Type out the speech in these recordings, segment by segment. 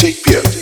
Take beer.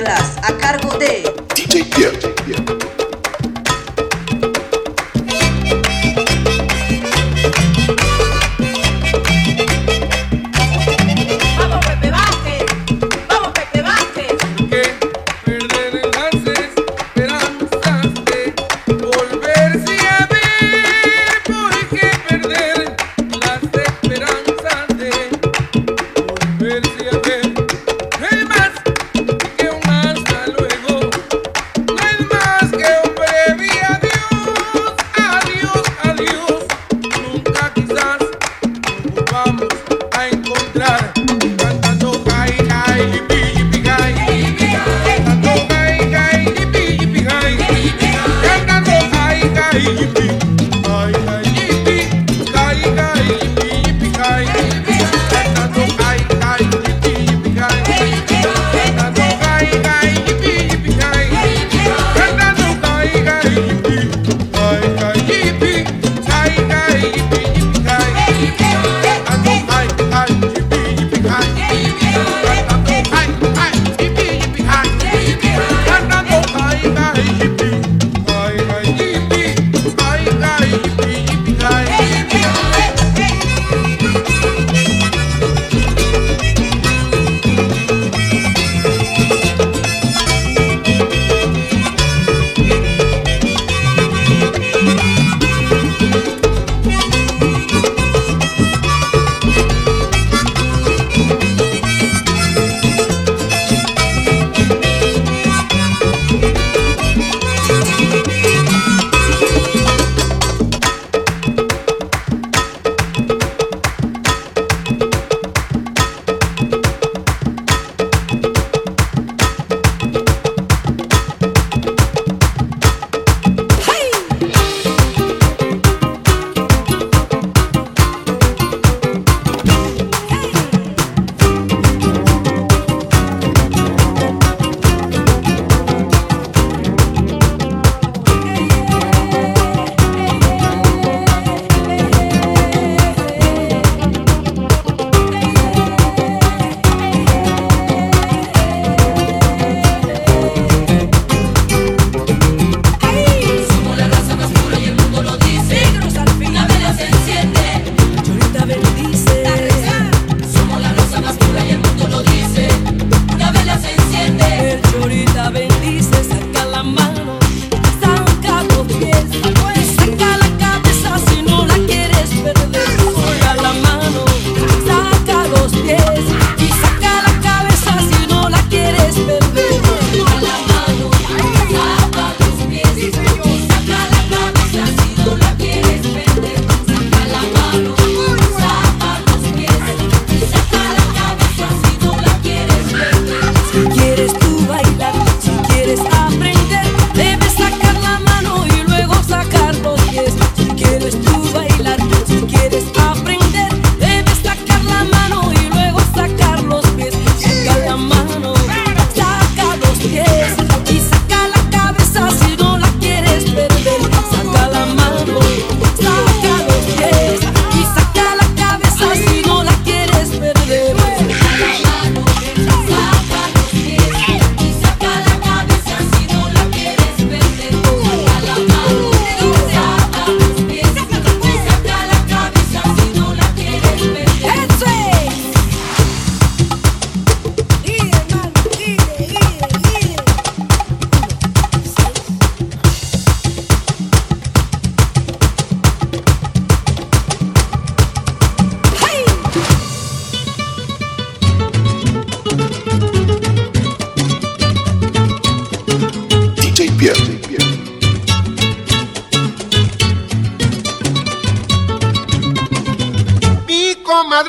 Masterclass I'm.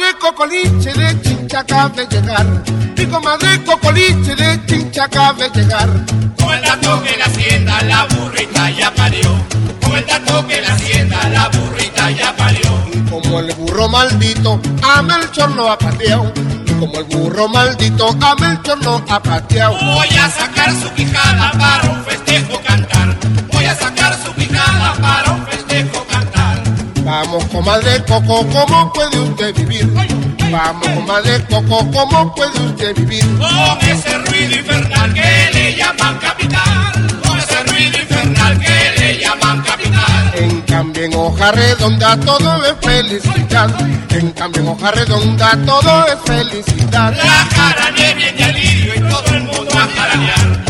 comadre cocoliche de chincha acaba de llegar. Mi comadre cocoliche de chincha acaba de llegar. Con el dato que la hacienda la burrita ya parió. Con el dato que la hacienda la burrita ya parió. Como el burro maldito a Melchor lo pateado Como el burro maldito a Melchor lo ha pateado. Voy a sacar su quijada para Vamos, comadre Coco, ¿cómo puede usted vivir? Vamos, comadre Coco, ¿cómo puede usted vivir? Con ese ruido infernal que le llaman capital, con ese ruido infernal que le llaman capital. En cambio en hoja redonda todo es felicidad, en cambio en hoja redonda todo es felicidad. La cara de bien delirio y todo el mundo a jaranear.